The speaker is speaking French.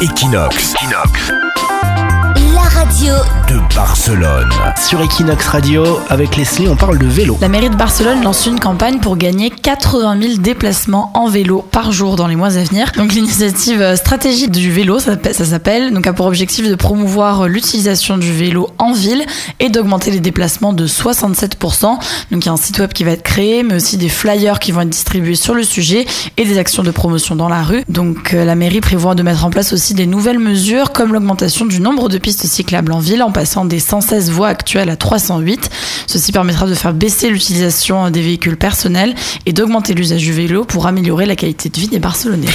Equinox. La radio de Barcelone. Sur Equinox Radio, avec Leslie, on parle de vélo. La mairie de Barcelone lance une campagne pour gagner 80 000 déplacements en vélo par jour dans les mois à venir. Donc l'initiative euh, stratégique du vélo, ça, s'appelle- ça s'appelle, donc a pour objectif de promouvoir l'utilisation du vélo en ville et d'augmenter les déplacements de 67%. Donc il y a un site web qui va être créé, mais aussi des flyers qui vont être distribués sur le sujet et des actions de promotion dans la rue. Donc euh, la mairie prévoit de mettre en place aussi des nouvelles mesures comme l'augmentation du nombre de pistes cyclables en ville en passant des 116 voies actuelles à 308. Ceci permettra de faire baisser l'utilisation des véhicules personnels et d'augmenter l'usage du vélo pour améliorer la qualité de vie des Barcelonais.